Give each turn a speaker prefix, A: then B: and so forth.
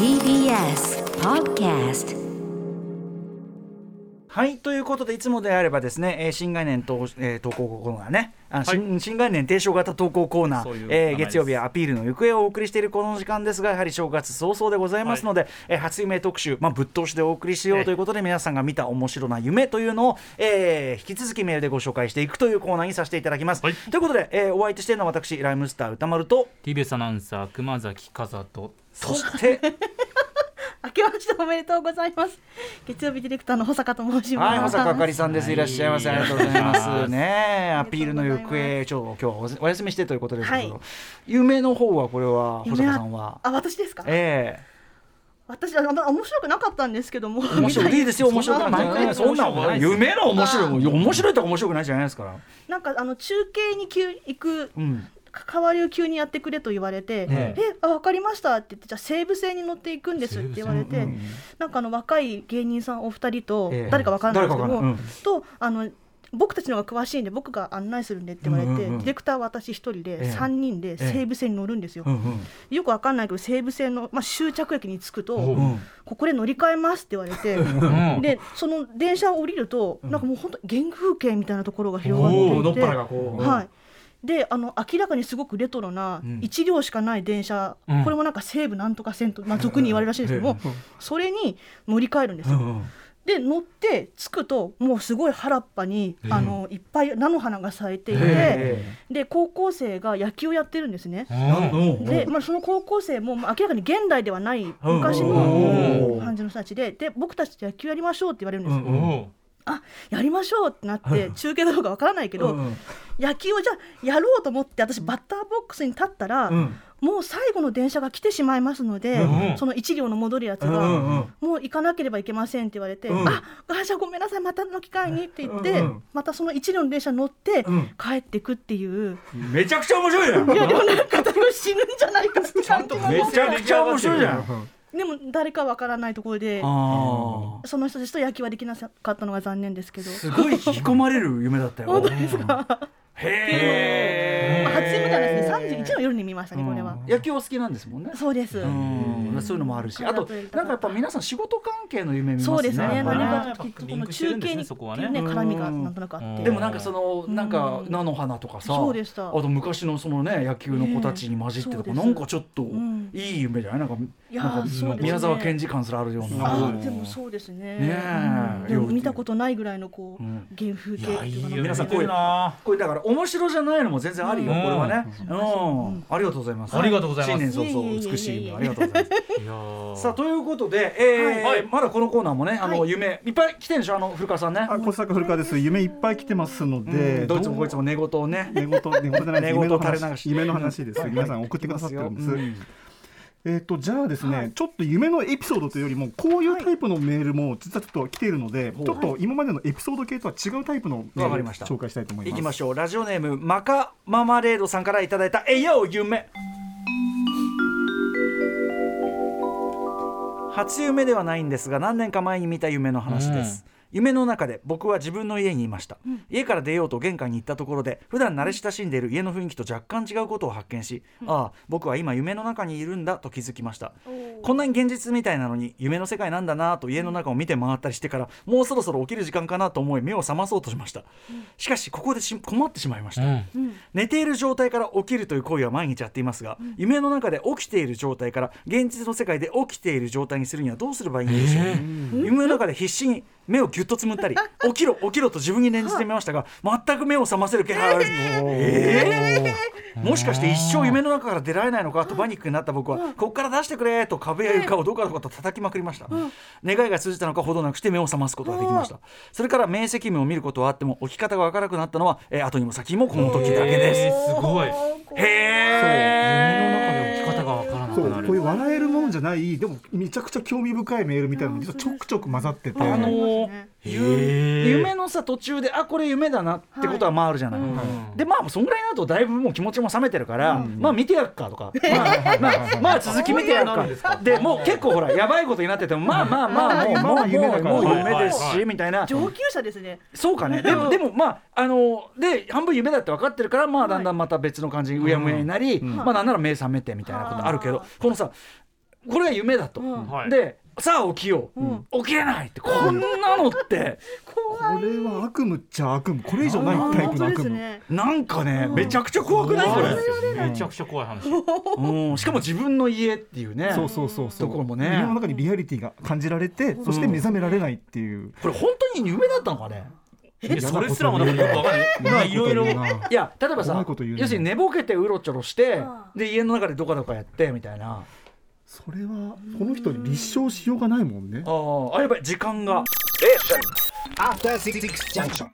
A: TBS Podcast
B: はいということでいつもであればですね、えー新概念と、えー投稿コーナーねあ、新新概念提唱型投稿コーナー、
C: そう
B: えー月曜日はアピールの行方をお送りしているこの時間ですがやはり正月早々でございますので、えー初夢特集、まあ、ぶっ通しでお送りしようということで皆さんが見た面白な夢というのを、えー引き続きメールでご紹介していくというコーナーにさせていただきます。
C: はい。
B: ということで、えーお相手しているのは私ライムスター歌丸と
C: TBS アナウンサー熊崎和人
B: そして
D: 明けましておめでとうございます。月曜日ディレクターの保坂と申します。
B: はい、保坂あかりさんです。
C: はい
B: いらっしゃいませ。ありがとうございま
C: す
B: す。ねえ、アピールの行方、ちょ今日はおお休みしてということですけど、
D: はい
B: 夢の方はこれは保
D: 夢
B: 坂さんは？
D: あ、私ですか？
B: え
D: 私あの面白くなかったんですけども。
B: え面白いいいですよ面白くな
D: そんな
B: くてそんな
C: 面白くないです
B: 夢の面白いも面白いとか面白くないじゃないですから。
D: なんかあの中継に急行く
B: うん。
D: 代わりを急にやってくれと言われて、
B: え。
D: え、あ、わかりましたって言って、じゃあ西武線に乗っていくんですって言われて、
B: うん
D: なんかあの若い芸人さんお二人と、
B: ええ。
D: 誰かわからないですけども、
B: 誰かわか
D: とあの。僕たちの方が詳しいんで僕が案内するんでって言われて、
B: うんうんうん。
D: ディレクターは私一人
B: ええ。
D: で三人で西武線に乗るんですよ、
B: うんうん。
D: よくわかんないけど西武線の、まあ、終着駅に着くと、ここで乗り換えますって言われて、
C: うん。
D: でその電車を降りると、なんかもう本当原風景みたいなところが広がっていて。はい。であの明らかにすごくレトロな
B: うん。
D: 1両しかない電車、
C: うん。
D: これもなんか西武なんとか線と、まあ、俗に言われるらしいんですけども、それに乗り換えるんですよ。で乗って着くともうすごい原っぱに、あのいっぱい菜の花が咲いていて、
B: へ
D: で高校生が野球をやってるんですね。
B: うん。
D: で、まあ、その高校生もまあ明らかに現代ではない昔
B: うん。
D: の感じの人たちでで僕たちと野球やりましょうって言われるんですよ。あやりましょうってなって中継かどうかわからないけど、
B: うん
D: 野球をじゃあやろうと思って私バッターボックスに立ったら、
B: うん。
D: もう最後の電車が来てしまいますので、
C: うん
D: その1両の戻るやつが、
B: うんうんうん。
D: もう行かなければいけませんって言われて、
B: うん。
D: ああじゃあごめんなさいまたの機会にって言って、
B: うんうん。
D: またその1両の電車に乗って
B: うん。
D: 帰ってくっていう、
B: めちゃくちゃ面白いやん。
D: いやでもなんか多分死ぬんじゃないかって
C: ちゃんと
B: めちゃくちゃ面白いじゃん。
D: でも誰かわからないところで。その人たちと野球はできなかったのが残念ですけど。
B: すごい引き込まれる夢だったよ。
D: 本当ですか？
B: へえ。
D: まあ、初夢ないですね。三十一の夜に見ましたね、これは。
B: 野球お好きなんですもんね。
D: そうです。
B: うん、そういうのもあるし、あとなんかやっぱ皆さん仕事関係の夢見ますね。
D: そうですね。何
C: ね。
D: かときっとこの中継に
C: そこはね。
D: 絡みがなんとなくあって。
B: でもなんかその
D: うん
B: なん。か菜の花とかさ、
D: そうでした。
B: あと昔のそのね野球の子たちに混じってなんかちょっと
D: ん。
B: いい夢じゃない？なんか宮沢賢治感すらあるような。
D: でもそうですね。
B: ね
D: でも見たことないぐらいのこう
B: うん。
D: 原風景。
B: 皆さんこういうこれだから面白じゃないのも全然あるよ、
C: うん。
B: これはね、
D: う
B: うんんありがとうございます。
C: ありがとうございます。
B: 新年早々美しい夢ありがとうございます。
C: いやー
B: さあということで、えー
C: はい。
B: まだこのコーナーもねあの、
D: はい。
B: 夢いっぱい来てるんでしょ？あの古川さんね、
E: あ、小坂古川です。夢いっぱい来てますの
B: う
E: で、
B: ん。どいつもこいつも寝言をね。
E: 寝言寝言じゃないです。
B: 寝言
E: 夢の
B: 垂れ流し。
E: 話夢の話です。皆さん送ってくださってるんです。
B: うん
E: えっとじゃあですね、ちょっと夢のエピソードというよりもこういうタイプのメールも実はちょっと来ているので、
B: はい。
E: ちょっと今までのエピソード系とは違うタイプのメールを
B: わかりました。
E: 紹介したいと思います。
B: いきましょう。ラジオネームマカママレードさんからいただいたえいよ夢。初夢ではないんですが何年か前に見た夢の話です、夢の中で僕は自分の家にいました、家から出ようと玄関に行ったところで普段慣れ親しんでいる家の雰囲気と若干違うことを発見し、ああ僕は今夢の中にいるんだと気づきました。こんなに現実みたいなのに夢の世界なんだなと家の中を見て回ったりしてからもうそろそろ起きる時間かなと思い目を覚まそうとしました、しかしここでし困ってしまいました、
C: うん。
B: 寝ている状態から起きるという行為は毎日やっていますが、夢の中で起きている状態から現実の世界で起きている状態にするにはどうすればいいんでしょう、夢の中で必死に目をギュッとつむったり 起きろ起きろと自分に念じてみましたが全く目を覚ませる気配はあるえー。もしかして一生夢の中から出られないのかとパニックになった僕はここから出してくれと壁や床をどかどかと叩きまくりました、願いが通じたのかほどなくして目を覚ますことができました。それから明晰夢を見ることはあっても起き方がわからなくなったのは、えー後にも先にもこの時だけです、
C: えーすごい。
B: へ
C: 夢
B: え
C: な
E: そう
C: くなる
E: こういう笑えるもんじゃないでもめちゃくちゃ興味深いメールみたいなのがちょくちょく混ざってて、
B: あのー夢のさ途中であこれ夢だなってことはまああるじゃない、
C: うん。
B: でまあそんぐらいになるとだいぶもう気持ちも冷めてるから、まあ見てやっかとか、ま あまあ、まあ続き見てやっか。でもう結構ほらやばいことになっててもまあまあまあもう
E: まあまあ
B: もうもう夢ですし、
C: はいはい
B: みたいな。
D: 上級者ですね。
B: そうかね。でもでもまああので半分夢だって分かってるからまあだんだんまた別の感じにうやむやになり、まあなんなら目覚めてみたいなことあるけど、どこのさこれが夢だと、
D: うん。
C: はい。
B: でさあ起きよう、
D: うん。
B: 起きれないって。こんなのって。
E: これは悪夢っちゃ悪夢。これ以上ないタイプの悪夢、
D: ね。
B: なんかね、
D: うん。
B: めちゃくちゃ怖くない？これ
C: めちゃくちゃ怖い話。
B: うん、しかも自分の家っていうね
E: そうそうそうそう。
B: ところもね。
E: 夢の中にリアリティが感じられて、そして目覚められないっていう、
B: これ本当に夢だったのかね？
C: えそれすらもなんかよくわかんないまあいろいろ
E: い
B: や例えば
E: 怖
B: さ
E: いこと言うね
B: 要するに寝ぼけてうろちょろして
D: あ
B: で家の中でどかどかやってみたいな
E: それはこの人に立証しようがないもんね
B: あーあやばい時間が
F: Junction.